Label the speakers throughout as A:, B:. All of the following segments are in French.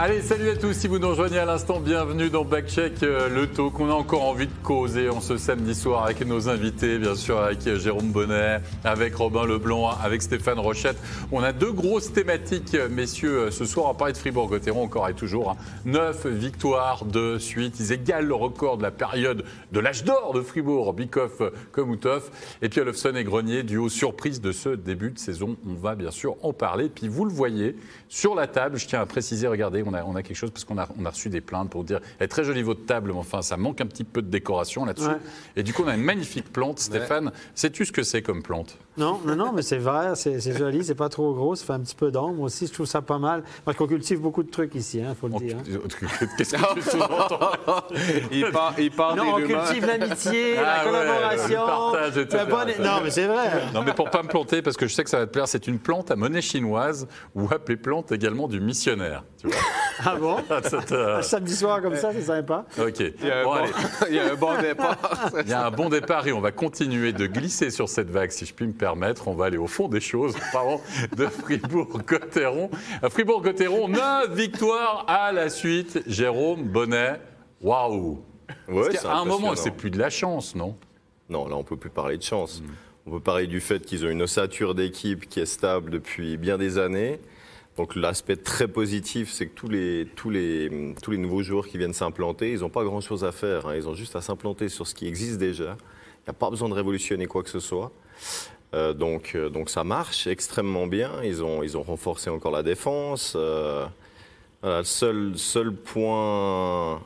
A: Allez, salut à tous. Si vous nous rejoignez à l'instant, bienvenue dans Backcheck, euh, le talk. On a encore envie de causer en ce samedi soir avec nos invités, bien sûr, avec euh, Jérôme Bonnet, avec Robin Leblanc, avec Stéphane Rochette. On a deux grosses thématiques, euh, messieurs, ce soir. On parler de Fribourg-Gotteron encore et toujours. Neuf victoires de suite. Ils égalent le record de la période de l'âge d'or de Fribourg, Bikoff, Komoutov. Et puis Olofsson et Grenier, duo surprise de ce début de saison. On va bien sûr en parler. Puis vous le voyez sur la table, je tiens à préciser, regardez, on a, on a quelque chose parce qu'on a, on a reçu des plaintes pour dire, elle est très jolie votre table, mais enfin ça manque un petit peu de décoration là-dessus.
B: Ouais.
A: Et du coup, on a une magnifique plante. Stéphane, sais-tu ce que c'est comme plante?
B: Non, non, non, mais c'est vert, c'est c'est joli, c'est pas trop gros, ça fait un petit peu d'ombre aussi. Je trouve ça pas mal. Parce qu'on cultive beaucoup de trucs ici, il faut le
A: On-
B: dire. hein.
A: Qu'est-ce que tu
C: Il part, il part
B: Non, on cultive l'amitié,
A: Ah
B: la
A: ouais,
B: collaboration.
A: le partage, etc.
B: le bon- Non, mais c'est vrai.
A: Non, mais pour pas me planter, parce que je sais que ça va te plaire, c'est une plante à monnaie chinoise ou appelée plante également du missionnaire. Tu vois
B: Ah bon?
A: Te-
B: Un samedi soir comme ça, c'est sympa.
A: Ok.
C: Il y, a un
A: Bon,
C: il y a un bon départ.
A: Il y a un bon départ et on va continuer de glisser sur cette vague, si je puis me permettre. On va aller au fond des choses. Parlons de Fribourg-Gotteron. À Fribourg-Gotteron, 9 victoires à la suite. Jérôme Bonnet, waouh
D: Ouais,
A: qu'à un moment, c'est plus de la chance, non?
D: Non, là, on peut plus parler de chance. On peut parler du fait qu'ils ont une ossature d'équipe qui est stable depuis bien des années. Donc l'aspect très positif, c'est que tous les, tous, les, tous les nouveaux joueurs qui viennent s'implanter, ils n'ont pas grand-chose à faire. hein. Ils ont juste à s'implanter sur ce qui existe déjà. Il n'y a pas besoin de révolutionner quoi que ce soit. Euh, donc, euh, donc ça marche extrêmement bien. Ils ont, ils ont renforcé encore la défense. Euh, le seul, seul point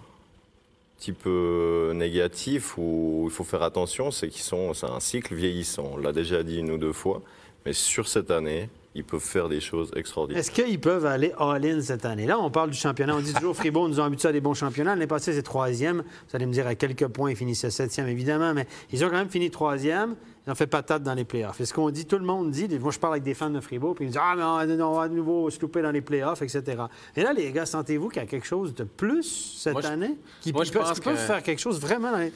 D: petit peu négatif où il faut faire attention, c'est qu'ils sont, c'est un cycle vieillissant. On l'a déjà dit une ou deux fois, mais sur cette année, ils peuvent faire des choses extraordinaires.
B: Est-ce qu'ils peuvent aller all-in cette année? Là, on parle du championnat. On dit toujours Fribourg nous ont habitués à des bons championnats. L'année passée, c'est troisième. Vous allez me dire à quelques points, ils finissaient septième, évidemment, mais ils ont quand même fini troisième. Ils ont fait patate dans les playoffs. Et ce qu'on dit, tout le monde dit, moi je parle avec des fans de Fribourg, puis ils me disent Ah, mais on on va de nouveau se louper dans les playoffs, etc. Et là, les gars, sentez-vous qu'il y a quelque chose de plus cette
C: Moi, je-
B: année? Qui
C: moi, je
B: peuvent,
C: pense
B: qu'ils peuvent
C: que-
B: faire quelque chose vraiment dans les.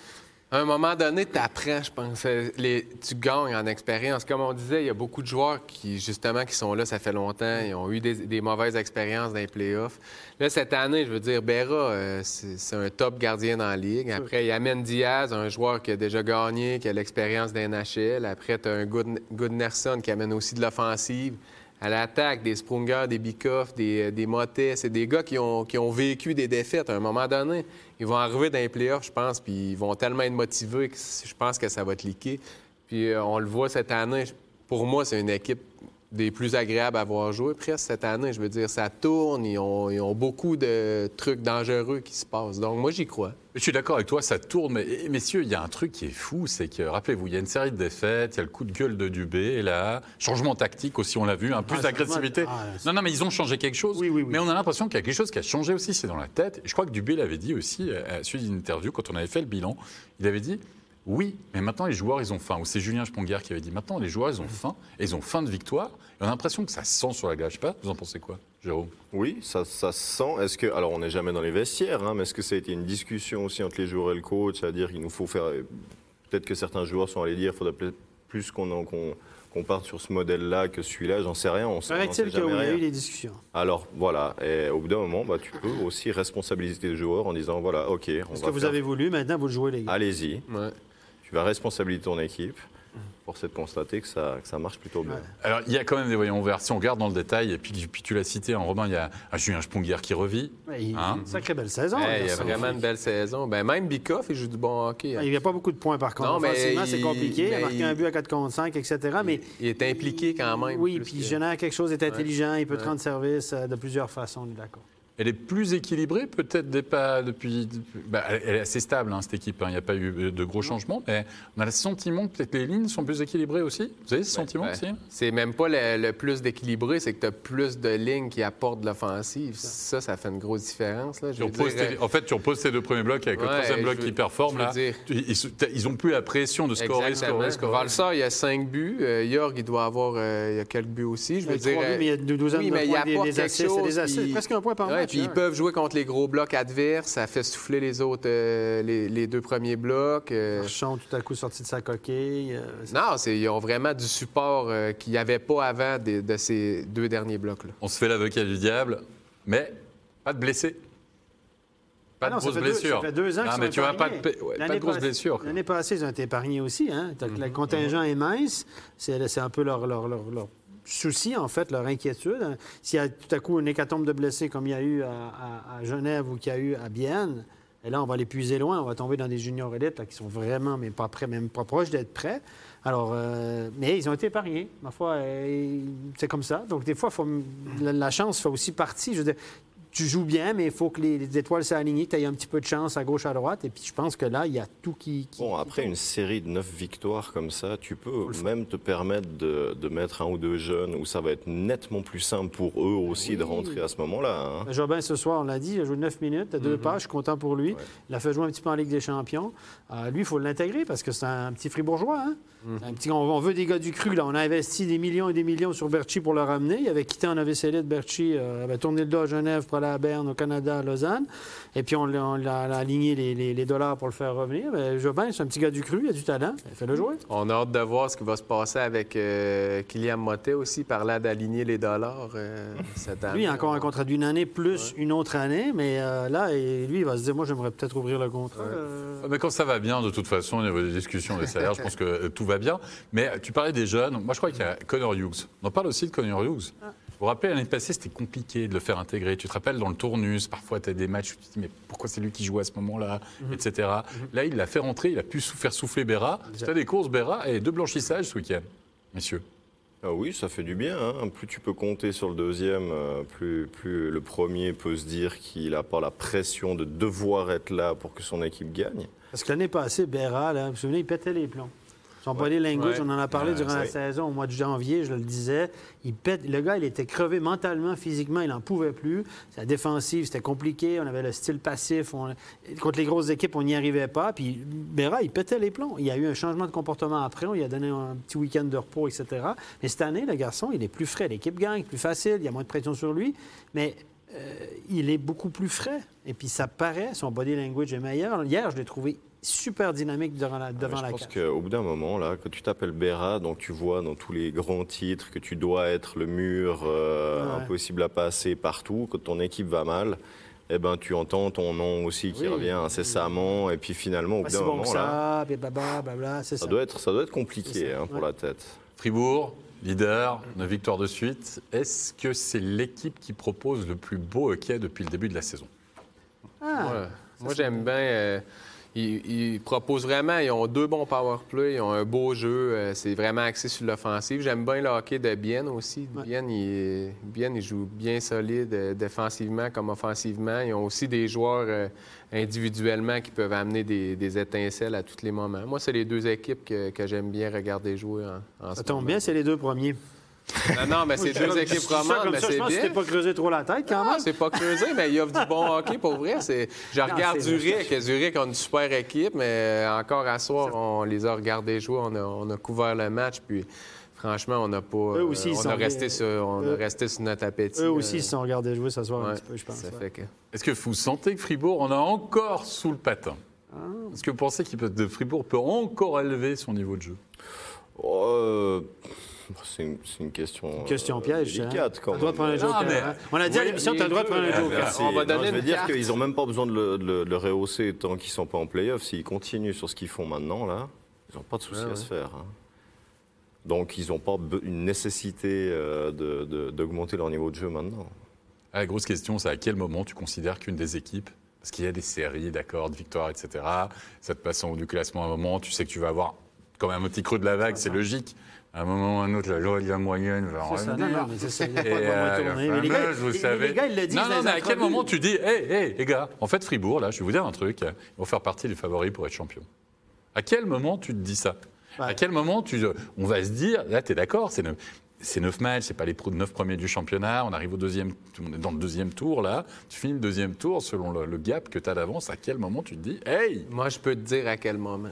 C: À un moment donné, tu apprends, je pense. Euh, Les, tu gagnes en expérience. Comme on disait, il y a beaucoup de joueurs qui, justement, qui sont là, ça fait longtemps. Ils ont eu des, des mauvaises expériences dans les playoffs. Là, cette année, je veux dire, Berra, euh, c'est un top gardien dans la ligue. Après, il y a Amen Diaz, un joueur qui a déjà gagné, qui a l'expérience d'un NHL. Après, tu as un Good, Goodnerson qui amène aussi de l'offensive. À l'attaque, des Sprunger, des Bikoff, des, des Motet, c'est des gars qui ont, qui ont vécu des défaites. À un moment donné, ils vont arriver dans les playoffs, je pense, puis ils vont tellement être motivés que je pense que ça va cliquer. Puis euh, on le voit cette année. Pour moi, c'est une équipe des plus agréables à voir jouer presque cette année. Je veux dire, ça tourne, ils ont, ils ont beaucoup de trucs dangereux qui se passent. Donc moi, j'y crois.
A: Je suis d'accord avec toi, ça tourne, mais messieurs, il y a un truc qui est fou, c'est que, rappelez-vous, il y a une série de défaites, il y a le coup de gueule de Dubé, et là, changement tactique aussi, on l'a vu, un plus
B: Ah,
A: d'agressivité.
B: ah,
A: non, non, mais ils ont changé quelque chose,
B: Oui, oui, oui.
A: mais on a l'impression qu'il y a quelque chose qui a changé aussi, c'est dans la tête. Et je crois que Dubé l'avait dit aussi, euh, à la suite d'une interview, quand on avait fait le bilan, il avait dit, oui, mais maintenant les joueurs, ils ont faim. Ou c'est Julien Sponguer qui avait dit, maintenant les joueurs, ils ont faim, et ils ont faim de victoire, et on a l'impression que ça se sent sur la glace. Je sais pas, vous en pensez quoi, Jérôme?
D: Oui, ça, ça se sent. Est-ce que, alors on n'est jamais dans les vestiaires, hein, mais est-ce que ça a été une discussion aussi entre les joueurs et le coach, c'est-à-dire qu'il nous faut faire, peut-être que certains joueurs sont allés dire, il faudrait peut-être plus qu'on en- qu'on qu'on parte sur ce modèle-là que celui-là, j'en sais rien. On sait, on n'en sait
B: Paraît-il y a eu des discussions.
D: Alors voilà, et au bout d'un moment, bah, tu peux aussi responsabiliser les joueurs en disant voilà, ok, on
B: Ce
D: va
B: que vous
D: faire-
B: avez voulu, maintenant vous le jouez, les gars.
D: allez-y,
C: Ouais.
D: Tu vas responsabiliser ton équipe. Force est de constater que ça, que ça marche plutôt bien.
B: Ouais.
A: Alors, il y a quand même des voyants verts. Si on regarde dans le détail, et puis, puis tu l'as cité en Robin, il y a un Julien Sponguer qui revit.
B: Ouais, il-
A: Hein?
B: Sacrée belle saison.
C: Hey, il y a vraiment une belle saison. Ben, même Bikoff, il joue du bon hockey. hein.
B: Il n'y a pas beaucoup de points par contre.
C: Non, mais
B: c'est
C: il-
B: compliqué. Il a marqué
C: il-
B: un but à 4 contre 5, etc. Mais
C: Il est impliqué quand même.
B: oui, puis
C: que-
B: il génère quelque chose, il est intelligent, il peut te rendre service euh, de plusieurs façons, on est d'accord.
A: Elle est plus équilibrée, peut-être des pas depuis. depuis- bah, elle est assez stable, hein, cette équipe. hein. Il n'y a pas eu de gros changements, mais on a le sentiment que peut-être les lignes sont plus équilibrées aussi. Vous avez ce sentiment
C: Ouais.
A: aussi?
C: C'est même pas le, le plus d'équilibré, c'est que tu as plus de lignes qui apportent de l'offensive. Ça, ça fait une grosse différence. Là. Je
A: Tu
C: veux
A: reposes
C: dire,
A: tes- En fait, tu reposes ces deux premiers blocs avec le
C: Ouais,
A: troisième bloc
C: veux-
A: qui performe. Là.
C: dire-
A: Ils, ils ont plus la pression de scorer,
C: Exactement.
A: scorer, scorer.
C: Valsar, il y a cinq buts. Euh, Jorg, il doit avoir euh, il y a quelques buts aussi. Je veux
B: Il y a
C: dire,
B: buts, mais il y a une douzaine
C: oui,
B: de
C: mais il
B: des-
C: apporte
B: des
C: chose,
B: des presque un point par
C: Ouais, Puis ils peuvent jouer contre les gros blocs adverses. Ça fait souffler les autres, euh, les, les deux premiers blocs. euh,
B: Marchand, tout à coup, sorti de sa coquille. euh,
C: Non, c'est- ils ont vraiment du support euh, qu'il n'y avait pas avant de, de ces deux derniers blocs-là.
A: On se fait l'avocat du diable, mais Pas de blessés Pas
B: Ah
A: de
B: non, ça
A: grosses
B: fait deux-
A: blessures
B: ça fait deux ans
A: Non, mais tu vois, pas de, ouais, pas
B: L'année
A: de grosses
B: passée-
A: blessures. quoi.
B: L'année passée, ils ont été épargnés aussi. Hein? Que Le contingent est mince. C'est c'est un peu leur, leur, leur- leur souci, en fait, leur inquiétude. S'il y a tout à coup une hécatombe de blessés comme il y a eu à, Genève ou qu'il y a eu à Bienne, et là, on va les puiser loin. On va tomber dans des juniors élites là, qui sont vraiment, mais pas prêts, même pas proches d'être prêts. Alors, euh, mais ils ont été épargnés. Ma foi, c'est comme ça. Donc, des fois, la, la chance fait aussi partie. Je veux dire, tu joues bien, mais il faut que les, les étoiles s'alignent, que tu aies un petit peu de chance à gauche, à droite. Et puis, je pense que là, il y a tout qui. qui-
D: Bon, après une série de neuf victoires comme ça, tu peux même te permettre de, de mettre un ou deux jeunes où ça va être nettement plus simple pour eux aussi de rentrer à ce moment-là. hein.
B: Ben, Jobin, ce soir, on l'a dit, il a joué 9 minutes, à deux pages, je suis content pour lui.
D: Ouais.
B: Il a fait jouer un petit peu en Ligue des Champions. Euh, lui, il faut l'intégrer parce que c'est un petit fribourgeois. Hein? Un petit, on, on veut des gars du cru. Là. On a investi des millions et des millions sur Berchi pour le ramener. Il avait quitté en AVC Elite, Berchi, euh, avait tourné le dos à Genève pour aller à Berne, au Canada, à Lausanne. Et puis, on, l'a- on l'a aligné les, les- les dollars pour le faire revenir. Ben, Jobin, c'est un petit gars du cru, il a du talent. Il fait le jouer.
C: On a hâte de voir ce qui va se passer avec euh, Kylian Motet aussi, par là d'aligner les dollars euh, cette année.
B: Lui, il a encore un contrat d'une année plus une autre année. Mais euh, là, et lui, il va se dire, moi, j'aimerais peut-être ouvrir le contrat. Euh,
A: Ah, Mais quand ça va bien, de toute façon, au niveau des discussions des salaires, je pense que euh, tout va bien. Mais tu parlais des jeunes. Moi, je crois qu'il y a Connor Hughes. On en parle aussi de Connor Hughes. Vous vous rappelez, l'année passée, c'était compliqué de le faire intégrer. Tu te rappelles, dans le tournus, parfois, tu as des matchs où tu te dis, mais pourquoi c'est lui qui joue à ce moment-là, etc. Là, il l'a fait rentrer, il a pu faire souffler Béra. Tu as des courses Béra et deux blanchissages ce week-end, messieurs.
D: Ah oui, ça fait du bien. hein. Plus tu peux compter sur le deuxième, euh, plus, plus le premier peut se dire qu'il n'a pas la pression de devoir être là pour que son équipe gagne.
B: Parce que l'année passée, Béra, là, vous vous souvenez, il pétait les plombs. Son body language,
C: Ouais.
B: on en a parlé
A: Ouais,
B: durant la saison, au mois de janvier, je le disais. Il pète, le gars, il était crevé mentalement, physiquement, il n'en pouvait plus. Sa défensive, c'était compliqué. On avait le style passif. on- contre les grosses équipes, on n'y arrivait pas. Puis Béra, il pétait les plombs. Il y a eu un changement de comportement après. On lui a donné un petit week-end de repos, etc. Mais cette année, le garçon, il est plus frais. L'équipe gagne, plus facile. Il y a moins de pression sur lui. Mais euh, il est beaucoup plus frais. Et puis ça paraît, son body language est meilleur. Hier, je l'ai trouvé super dynamique devant la, devant la
D: je pense qu'au bout d'un moment, là, que tu t'appelles Béra, donc tu vois dans tous les grands titres que tu dois être le mur euh,
B: Ouais.
D: impossible à passer partout, que ton équipe va mal. Eh ben, tu entends ton nom aussi qui
B: Oui.
D: revient incessamment, et puis finalement, au bout d'un
B: bon
D: moment,
B: que
D: là,
B: ça, blabla, blabla, ça.
D: ça doit être, ça doit être compliqué
B: ça,
D: hein, pour
B: ouais.
D: la tête.
A: Fribourg, leader, 9 victoires de suite. Est-ce que c'est l'équipe qui propose le plus beau hockey depuis le début de la saison?
B: Ah,
C: Ouais. Moi, j'aime bien. euh, ils, ils proposent vraiment. Ils ont deux bons power play. Ils ont un beau jeu. euh, c'est vraiment axé sur l'offensive. J'aime bien le hockey de Bienne aussi.
B: Ouais.
C: Bienne, il, Bienne, il joue bien solide euh, défensivement comme offensivement. Ils ont aussi des joueurs euh, individuellement qui peuvent amener des, des étincelles à tous les moments. Moi, c'est les deux équipes que, que j'aime bien regarder jouer en, en
B: ça
C: ce
B: tombe
C: moment.
B: bien, c'est les deux premiers.
C: Non, non, mais c'est
B: Je-
C: deux
B: je-
C: équipes
B: je
C: romandes, mais
B: Je
C: c'est
B: pense que tu
C: bien.
B: t'es pas creusé trop la tête quand même.
C: c'est pas creusé, mais il y a du bon hockey pour vrai. C'est... Je regarde. Zurich. Zurich a une super équipe, mais euh, encore à soir, on les a regardés jouer. On a, on a couvert le match, puis franchement, on n'a pas.
B: Eux aussi,
C: euh,
B: ils
C: on,
B: sont
C: a resté sur, on
B: Eux-
C: a resté sur notre appétit.
B: Eux
C: euh,
B: aussi, ils se sont regardés jouer ce soir un petit peu, je pense.
C: Ça
B: ouais.
C: fait que...
A: Est-ce que vous sentez que Fribourg en a encore sous le patin?
B: Ah.
A: Est-ce que vous pensez que Fribourg peut encore élever son niveau de jeu?
D: Euh, c'est, une, c'est une question,
B: Une question
D: euh,
B: piège,
D: délicate
B: hein.
D: quand
B: T'as le droit de prendre un
D: même.
B: joker.
A: mais-
B: hein. On a dit à l'émission, tu as le droit de prendre un joker.
D: Merci.
C: On va
D: Non, je veux dire qu'ils n'ont même pas besoin de le, de rehausser tant qu'ils ne sont pas en playoff. S'ils continuent sur ce qu'ils font maintenant, là, ils n'ont pas de souci
C: Ouais,
D: à
C: ouais.
D: se faire. hein. Donc, ils n'ont pas be- une nécessité euh, de- de- d'augmenter leur niveau de jeu maintenant.
A: Ah, La grosse question, c'est à quel moment tu considères qu'une des équipes, parce qu'il y a des séries, d'accord, de victoires, etc., ça te passe en haut du classement à un moment, tu sais que tu vas avoir quand même un petit creux de la vague, c'est logique. À un moment ou à un autre, la loi de la moyenne va
B: ça, non, non, mais c'est ça, il a pas de
A: euh,
B: tourné.
A: la
B: Mais les gars,
A: vous savez.
B: les gars, ils le disent
A: Non, non, mais à quel moment tu dis, hé, hé, les gars, en fait, Fribourg, là, je vais vous dire un truc, ils vont faire partie des favoris pour être champion. À quel moment tu te dis ça?
B: Ouais.
A: À quel moment tu, on va se dire, là, tu es d'accord, c'est neuf, c'est neuf matchs, c'est pas les neuf premiers du championnat, on arrive au deuxième, on est dans le deuxième tour, là, tu finis le deuxième tour selon le, le gap que tu as d'avance, à quel moment tu te dis, hey,
C: Moi, je peux te dire à quel moment.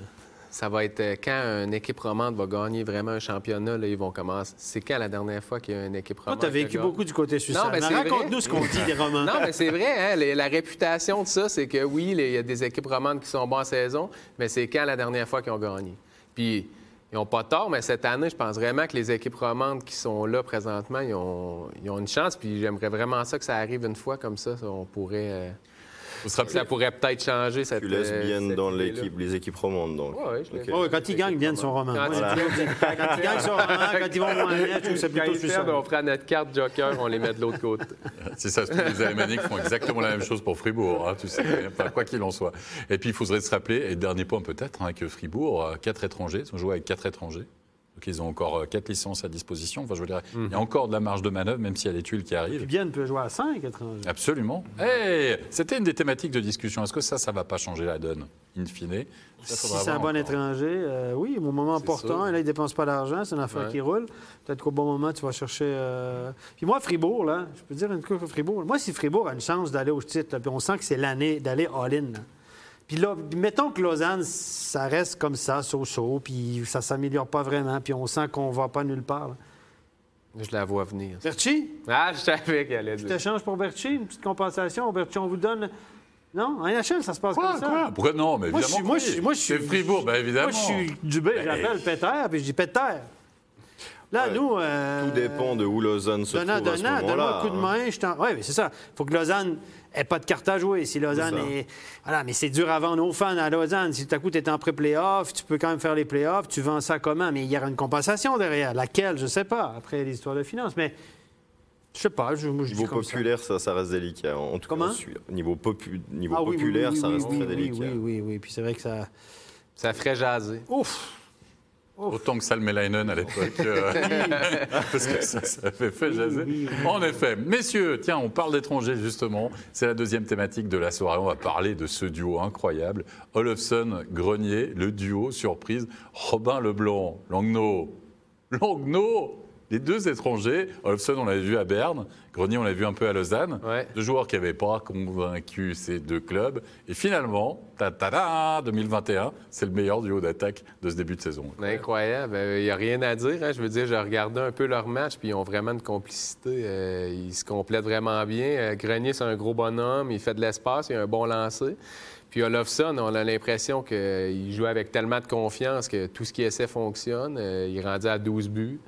C: Ça va être euh, quand une équipe romande va gagner vraiment un championnat, là, ils vont commencer. C'est quand la dernière fois qu'il y a une équipe
B: Toi,
C: romande?
B: tu as vécu beaucoup du côté suicide.
C: Non, mais c'est
B: Raconte-nous ce qu'on dit des romans.
C: Non, mais c'est vrai, hein, les- la réputation de ça, c'est que oui, il y a des équipes romandes qui sont bonnes en saison, mais c'est quand la dernière fois qu'ils ont gagné? Puis, ils ont pas tort, mais cette année, je pense vraiment que les équipes romandes qui sont là présentement, ils ont, ils ont une chance. Puis j'aimerais vraiment ça que ça arrive une fois comme ça. ça, On pourrait, euh, Ça pourrait peut-être changer cette.
D: Tu laisses
C: euh,
D: bien
C: cette
D: dans l'équipe, les équipes romandes, donc.
C: Ouais, ouais, je
D: Ok.
C: l'ai-
B: Ouais, quand ils gagnent, ils viennent son roman.
C: Quand
B: dit, Quand ils gagnent son roman, quand ils vont moins bien, je trouve que c'est plutôt
C: on prend notre carte joker, on les met de l'autre côté.
A: C'est ça, tous les Alémaniques font exactement la même chose pour Fribourg, hein, tu sais, enfin, quoi qu'il en soit. Et puis il faudrait se rappeler, et dernier point peut-être, hein, que Fribourg, euh, quatre étrangers, ils ont joué avec quatre étrangers. Donc ils ont encore euh, quatre licences à disposition. Enfin, je veux dire, il y a encore de la marge de manœuvre, même s'il y a les tuiles qui
B: Puis
A: arrivent.
B: Bienne peut jouer à 5 étrangers.
A: Absolument. Hey, C'était une des thématiques de discussion. Est-ce que ça, ça va pas changer la donne, in fine? Ça,
B: Si c'est un bon
A: encore.
B: étranger, euh, oui, au moment important, et là, il ne dépense pas d'argent, c'est une affaire
C: Ouais.
B: qui roule. Peut-être qu'au bon moment, tu vas chercher. euh, Puis moi, Fribourg, là, je peux dire une chose Fribourg. Moi, si Fribourg a une chance d'aller au titre, là, puis on sent que c'est l'année d'aller all-in. Puis là, mettons que Lausanne, ça reste comme ça, so-so, puis ça ne s'améliore pas vraiment, puis on sent qu'on ne va pas nulle part. là.
C: Je la vois venir.
B: Berchi,
C: Ah, je savais qu'elle allait
B: tu
C: dire.
B: t'échanges pour Berchi, une petite compensation. Berchi, on vous donne. Non, en NHL, ça se passe
A: Quoi,
B: comme ça.
A: quoi? Pourquoi? Non Mais
B: Moi, je
A: évidemment
B: moi, je suis- moi, je suis-
A: C'est Fribourg, ben évidemment.
B: Moi, je suis du B, j'appelle Peter, puis je dis Peter. Là,
D: Ouais.
B: nous. euh,
D: Tout dépend de où Lausanne se
B: Donnant,
D: trouve à ce
B: donnant, donne-moi un coup de
D: hein.
B: main. je t'en- Oui, mais c'est ça. Il faut que Lausanne n'ait pas de carte à jouer. Si Lausanne est. Voilà, mais c'est dur à vendre aux fans à Lausanne. Si tout à coup, tu es en pré-playoff, tu peux quand même faire les playoffs, tu vends ça comment? Mais il y aura une compensation derrière. Laquelle, je ne sais pas, après l'histoire de finances. Mais je sais pas, je, moi, je dis
D: Niveau
B: ça.
D: populaire, ça. Ça, reste délicat. En tout
B: Comment?
D: cas, niveau, popu- niveau
B: Ah oui, oui,
D: populaire,
B: oui,
D: ça reste
B: oui,
D: très
B: oui,
D: délicat.
B: Oui, oui, oui. Puis c'est vrai que ça.
C: Ça ferait jaser.
B: Ouf!
A: Autant que Salmelainen à l'époque. euh, parce que ça, fait jaser. En effet. Messieurs, tiens, on parle d'étrangers justement. C'est la deuxième thématique de la soirée. On va parler de ce duo incroyable. Olofsson, Grenier, le duo surprise. Robin Leblanc, Langnaud. Langnaud les deux étrangers, Olofsson, on l'avait vu à Berne, Grenier, on l'a vu un peu à Lausanne.
C: Ouais.
A: Deux joueurs qui n'avaient pas convaincu ces deux clubs. Et finalement, ta ta ta, 2021, c'est le meilleur duo d'attaque de ce début de saison.
C: Incroyable. Il n'y a rien à dire. hein. Je veux dire, j'ai regardé un peu leur match, puis ils ont vraiment une complicité. Euh, ils se complètent vraiment bien. Euh, Grenier, c'est un gros bonhomme. Il fait de l'espace. Il a un bon lancer. Puis Olofsson, on a l'impression qu'il joue avec tellement de confiance que tout ce qu'il essaie fonctionne. Euh, il est rendu à 12 buts.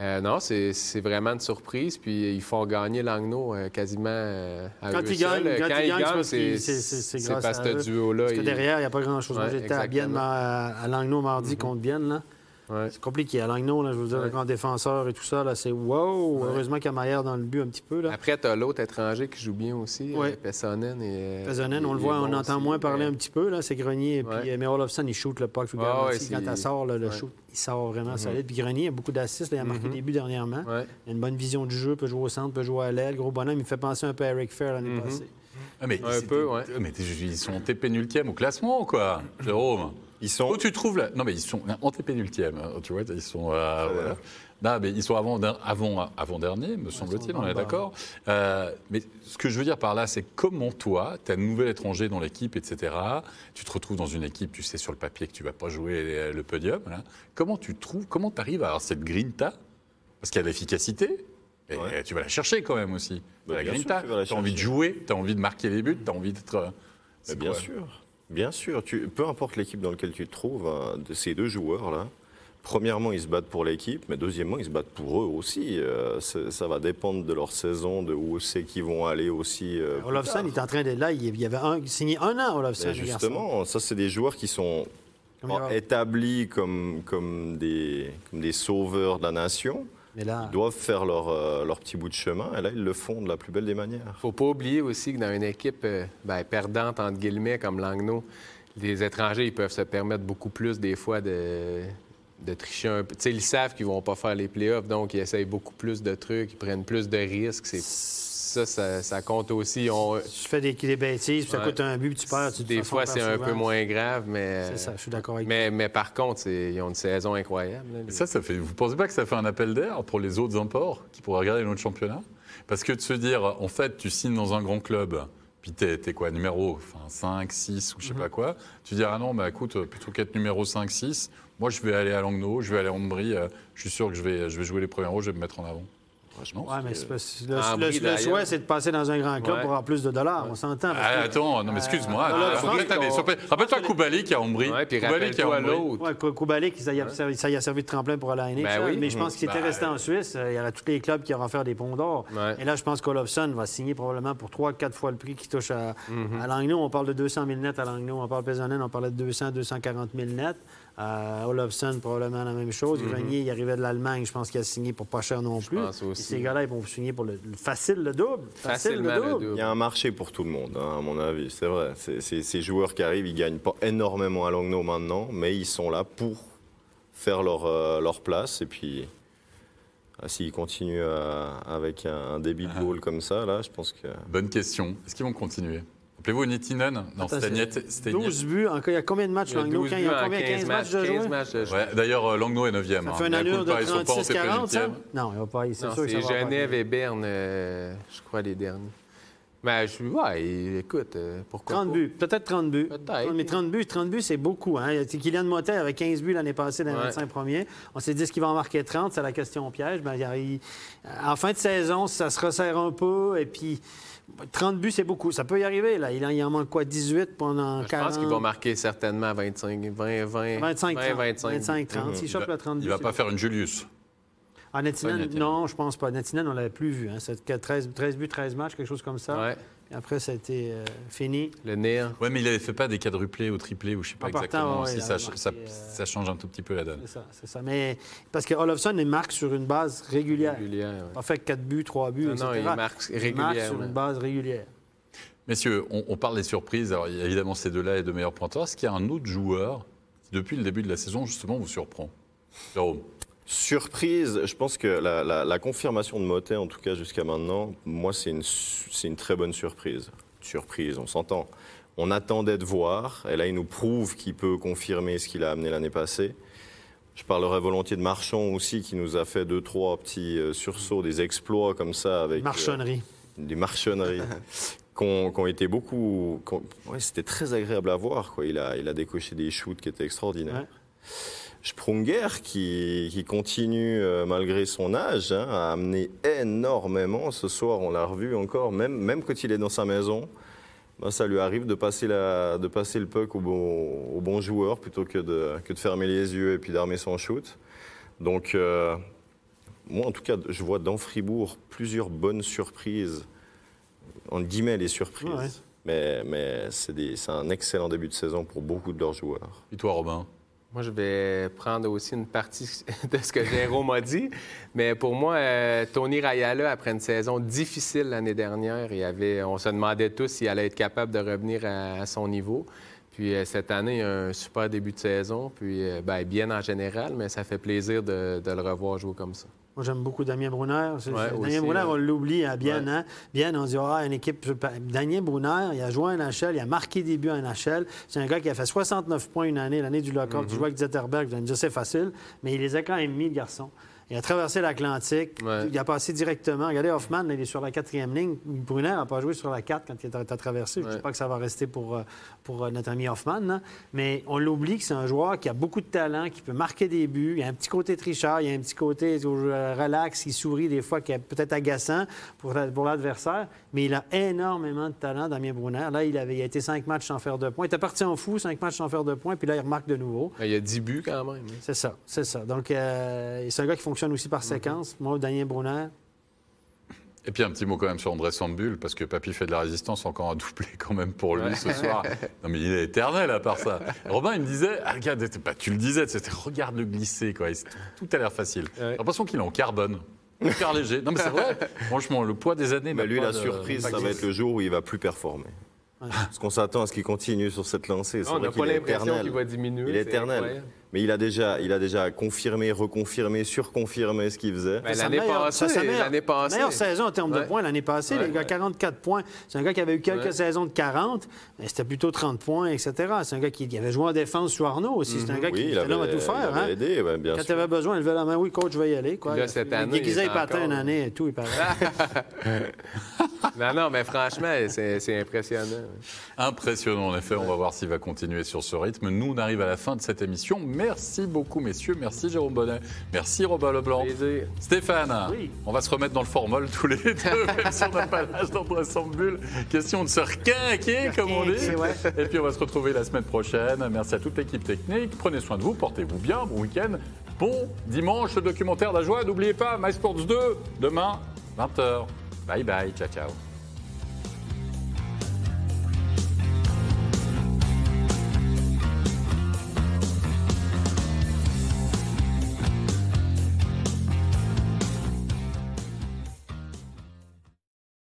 C: Euh, non, c'est vraiment une surprise. Puis ils font gagner Langnau euh, quasiment euh, à
B: Quand
C: eux
B: ils gagnent, quand ils gagnent, c'est grâce
C: parce
B: à
C: ce duo-là.
B: Parce que derrière, il n'y a pas grand-chose. Moi,
C: Ouais,
B: j'étais à Bienne, à, à Langnau mardi contre Bienne. Là.
C: Ouais.
B: C'est compliqué. À Langnau, là, je veux dire,
C: Ouais.
B: le grand défenseur et tout ça, là, c'est wow. Heureusement qu'il y a Maillard dans le but un petit peu. Là.
C: Après, tu as l'autre étranger qui joue bien aussi,
B: Ouais.
C: euh, Pessonen. Et, euh,
B: Pesonen,
C: il-
B: on le voit, on entend
C: aussi.
B: moins parler
C: Ouais.
B: un petit peu. Là, c'est Grenier.
C: Ouais.
B: Puis, mais Olofsson, il shoot le puck. je vous
C: Ah ouais,
B: Quand elle sort, là, le
C: Ouais.
B: shoot, il sort vraiment solide. Puis Grenier a beaucoup d'assists. Il a marqué
C: Mhm.
B: des buts dernièrement.
C: Ouais.
B: Il a une bonne vision du jeu, peut jouer au centre, peut jouer à l'aile. Gros bonhomme, il me fait penser un peu à Eric Fair l'année
C: Mhm.
B: passée.
A: Ah, mais
C: Un peu, ouais.
A: Mais t'es- ils sont TP-nultième au classement, quoi, Jérôme?
D: Ils sont.
A: Où tu trouves la... Non, mais ils sont en TP-nultième, hein, tu vois, ils sont... euh, voilà. Non, mais ils sont avant, avant, avant dernier, me semble-t-il, on est d'accord. Euh, mais ce que je veux dire par là, c'est comment toi, tu es un nouvel étranger dans l'équipe, etc. Tu te retrouves dans une équipe, tu sais sur le papier que tu vas pas jouer le- le podium. là. Comment tu trouves, comment tu arrives à avoir cette grinta? Parce qu'il y a de l'efficacité. Et
D: Ouais.
A: tu vas la chercher quand même aussi.
D: Bah,
A: la grinta.
D: tu
A: as envie de jouer, tu as envie de marquer les buts, tu as envie d'être. euh, c'est
D: bien sûr, bien sûr. Tu, peu importe l'équipe dans laquelle tu te trouves, de ces deux joueurs-là, premièrement, ils se battent pour l'équipe, mais deuxièmement, ils se battent pour eux aussi. Euh, ça va dépendre de leur saison, de où c'est qu'ils vont aller aussi. euh,
B: Olofsson, est en train d'être là. Il y avait un, signé un an, Olofsson.
D: Justement, ça, c'est des joueurs qui sont
B: Comme
D: établis comme, comme, des, comme des sauveurs de la nation.
B: Mais là,
D: Ils doivent faire leur, euh, leur petit bout de chemin, et là, ils le font de la plus belle des manières.
C: faut pas oublier aussi que dans une équipe euh, ben, perdante, entre guillemets, comme Langnau, les étrangers, ils peuvent se permettre beaucoup plus, des fois, de, de tricher un peu. Tu sais, ils savent qu'ils vont pas faire les playoffs, donc ils essayent beaucoup plus de trucs, ils prennent plus de risques. C'est- Ça, ça, ça compte aussi. On-
B: tu fais des, des bêtises, puis ça
C: Ouais.
B: coûte un but, puis tu perds. Tu, de
C: des fois, c'est un peu moins grave, mais...
B: C'est ça, je suis d'accord avec
C: mais, mais par contre, c'est- ils ont une saison incroyable. là, les-
A: Ça, ça fait. Vous pensez pas que ça fait un appel d'air pour les autres imports qui pourraient regarder notre championnat? Parce que de se dire, en fait, tu signes dans un grand club, puis t'es es quoi, numéro enfin, 5, 6 ou je sais
C: Mhm.
A: pas quoi, tu dis, ah non, bah écoute, plutôt qu'être numéro 5, 6, moi je vais aller à Langnau, je vais aller à Ambry, euh, je suis sûr que je vais, je vais jouer les premiers rôles, je vais me mettre en avant.
B: Mais
D: que-
B: pas- le, souhait, c'est de passer dans un grand club
C: Ouais.
B: pour avoir plus de dollars. On s'entend.
A: Ah,
B: que-
A: attends, non, mais excuse-moi.
B: Euh,
A: Ah, sur- Rappelle-toi Koubalé qui a Ombri.
C: Ouais, puis
A: Koubalé qui a
C: l'autre.
B: Ouais, Kou- Koubalik, ça y a, servi, de tremplin pour aller à
C: Ben
B: mais je pense qu'il était
A: Bah,
B: resté en Suisse. euh, Il y aurait tous les clubs qui auront faire des ponts d'or. Et là, je pense qu'Olofsson va signer probablement pour 3-4 fois le prix qui touche à,
C: Mhm.
B: Langnau. On parle de 200 000 net à Langnau. On parle de Pézonen, on parlait de 200 240 000 net. Euh, Olofsson, probablement la même chose. Grenier, il arrivait de l'Allemagne. Je pense qu'il a signé pour pas cher non plus.
C: Pense aussi.
B: Et ces gars-là, ils vont signer pour le, le facile, le double. Facile, le
C: le
B: double.
D: Il y a un marché pour tout le monde, hein, à mon avis, c'est vrai. Ces joueurs qui arrivent, ils gagnent pas énormément à Langnau maintenant, mais ils sont là pour faire leur, euh, leur place. Et puis, ah, s'ils continuent à- avec un, un débit de goal comme ça, là, je pense que...
A: Bonne question. Est-ce qu'ils vont continuer? Rappelez-vous Nittinen Non, c'était
B: c'est
A: Niet- c'était
B: 12 buts. Il y a combien de matchs,
C: Il y a
B: Langnau?
C: 12
B: Quand Il y a
C: en
B: combien? 15 matchs de
C: 15
B: jouer?
C: matchs de
A: Niet-
C: jouer.
A: Ouais, D'ailleurs, euh, Langnau est 9e.
B: Ça fait un allure de 36-40, ça?
A: 36-40.
B: Non, il va pas. C'est sûr
C: Genève et Berne, euh, je crois, les derniers. Mais je ouais, écoute, euh, pourquoi
B: 30
C: pas?
B: buts, peut-être 30 buts.
C: Peut-être.
B: Mais 30 buts, 30 buts, c'est beaucoup. Hein. Kylian Motet avait 15 buts l'année passée dans les
C: Ouais.
B: 25 premiers. On s'est dit ce qu'il va en marquer 30, c'est la question piège. Ben, il y a- il- en fin de saison, ça se resserre un peu. Et puis, 30 buts, c'est beaucoup. Ça peut y arriver. Là. Il, en, il en manque quoi? 18 pendant
C: Je
B: 40?
C: pense qu'il va marquer certainement 25, 20, 20,
B: 25, 30.
C: 20, 25.
B: 25, 30. S'il
A: Il
B: chope
A: va-
B: le 30 buts,
A: Il va pas faire une Julius.
B: Ah, Nettinen. non, je pense pas. Nettinen, on l'avait plus vu. Hein. C'est 13, 13 buts, 13 matchs, quelque chose comme ça.
C: Ouais,
B: après, ça a été euh, fini.
C: le Nir.
A: Ouais, mais il avait fait pas des quadruplés ou triplés ou je sais pas
B: En partant,
A: exactement.
B: ouais,
A: si
B: il
A: ça,
B: avait marqué,
A: ça,
B: euh,
A: ça change un tout petit peu la donne.
B: C'est ça, c'est ça. Mais parce que Olofsson, il marque sur une base régulière.
C: Régulière, ouais.
B: Pas fait 4 buts, 3 buts,
C: Non,
B: etc.
C: non, il marque
B: Il marque
C: régulièrement.
B: sur une base régulière.
A: Messieurs, on, on parle des surprises. Alors, évidemment, ces deux-là et de meilleurs pointeurs. Est-ce qu'il y a un autre joueur qui, depuis le début de la saison, justement, vous surprend? Jérôme
D: Surprise, je pense que la, la- la confirmation de Motet, en tout cas jusqu'à maintenant, moi, c'est une, très bonne surprise. Surprise, on s'entend. On attendait de voir, et là, il nous prouve qu'il peut confirmer ce qu'il a amené l'année passée. Je parlerai volontiers de Marchand aussi, qui nous a fait deux, trois petits euh, sursauts, des exploits comme ça avec. euh,
B: Marchonnerie.
D: des marchonneries qui ont, été beaucoup. qui ont- ouais, C'était très agréable à voir. Quoi. Il, a, il a décoché des shoots qui étaient extraordinaires.
B: Ouais.
D: Sprunger, qui, qui continue, euh, malgré son âge, hein, à amener énormément. Ce soir, on l'a revu encore, même, même quand il est dans sa maison. ben, ça lui arrive de passer, la, de passer le puck au bon, au bon joueur plutôt que de, que de fermer les yeux et puis d'armer son shoot. Donc, euh, moi, en tout cas, je vois dans Fribourg plusieurs bonnes surprises. En guillemets, les surprises.
B: Ouais.
D: Mais, mais c'est un excellent début de saison pour beaucoup de leurs joueurs.
A: Et toi, Robin?
C: Moi, je vais prendre aussi une partie de ce que Jérôme a dit. Mais pour moi, euh, Tony Rayala, après une saison difficile l'année dernière, il avait, on se demandait tous s'il allait être capable de revenir à, son niveau. Puis euh, cette année, un super début de saison, puis euh, ben, bien en général, mais ça fait plaisir de le revoir jouer comme ça.
B: Moi, j'aime beaucoup Damien Brunner.
C: Ouais,
B: Damien Brunner, on l'oublie à Bienne.
C: Ouais.
B: Hein? Bienne, on dit, ah, une équipe. Damien Brunner, il a joué en NHL, il a marqué des buts en NHL. C'est un gars qui a fait 69 points une année, l'année du lockout.
C: Mm-hmm.
B: qui jouait avec Zetterberg. Vous allez me dire, c'est facile, mais il les a quand même mis, le garçon. Il a traversé l'Atlantique.
C: Ouais.
B: Il a passé directement. Regardez, Hoffman, là, il est sur la quatrième ligne. Brunner n'a pas joué sur la 4 quand il a, traversé. Je ne dis
C: Ouais.
B: pas que ça va rester pour, euh, pour euh, notre ami Hoffman. là. Mais on l'oublie que c'est un joueur qui a beaucoup de talent, qui peut marquer des buts. Il y a un petit côté trichard, il y a un petit côté euh, relax, il sourit des fois, qui est peut-être agaçant pour, pour l'adversaire. Mais il a énormément de talent, Damien Brunner. Là, il, avait, il a été cinq matchs sans faire de points. Il était parti en fou, cinq matchs sans faire de points. Puis là, il remarque de nouveau.
C: Il y a 10 buts quand même. hein.
B: C'est ça, c'est ça. Donc, euh, c'est un gars qui fonctionne aussi par séquence. Moi, Damien Brunner,
A: Et puis un petit mot quand même sur André Sambul, parce que Papy fait de la résistance encore un doublé quand même pour lui ce soir. Non mais il est éternel à part ça. Robin, il me disait, ah, regarde, bah, tu le disais, c'était regarde le glisser, quoi. Tout, tout a l'air facile.
C: Ouais.
A: J'ai l'impression qu'il est en carbone. Hyper léger. Non mais c'est vrai. Franchement, le poids des années.
D: Mais
A: n'a
D: lui, la
A: de-
D: surprise, ça va être le jour où il va plus performer. Parce qu'on s'attend à ce qu'il continue sur cette lancée.
C: On n'a pas l'impression qu'il va diminuer.
D: Il est éternel.
C: incroyable.
D: Mais il a déjà, il a déjà confirmé, reconfirmé, surconfirmé ce qu'il faisait.
C: Ben,
B: Sa
C: l'année passée, l'année passée.
B: meilleure saison en termes de points l'année passée.
C: Ouais,
B: les gars,
C: ouais.
B: 44 points. C'est un gars qui avait eu quelques
C: Ouais.
B: saisons de 40, mais c'était plutôt 30 points, etc. C'est un gars qui, qui avait joué en défense sur Arnaud aussi. C'est un gars
D: Mhm. Oui,
B: qui
D: il
B: était
D: avait,
B: l'homme à tout faire.
D: il avait
B: hein.
D: aidé, ouais, bien
B: Quand
D: sûr.
B: il avait besoin, il levait la main. Oui, coach, je vais y aller. Quoi.
C: Là, cette année,
B: il déguisait
C: il
B: les
C: est encore-
B: une année et tout, il paraît.
C: Non, non, mais franchement, c'est c'est impressionnant.
A: Impressionnant, en effet. On va voir s'il va continuer sur ce rythme. Nous, on arrive à la fin de cette émission. Merci beaucoup, messieurs. Merci, Jérôme Bonnet. Merci, Robin Leblanc.
C: Plaisir.
A: Stéphane,
B: Oui.
A: on va se remettre dans le formol tous les deux, même si on n'a pas l'âge d'André Bulle. Question de se requinquer, comme on dit.
B: ouais.
A: Et puis, on va se retrouver la semaine prochaine. Merci à toute l'équipe technique. Prenez soin de vous, portez-vous bien. Bon week-end. Bon dimanche, documentaire de la joie. N'oubliez pas, My Sports 2, demain, 20h. Bye bye. Ciao, ciao.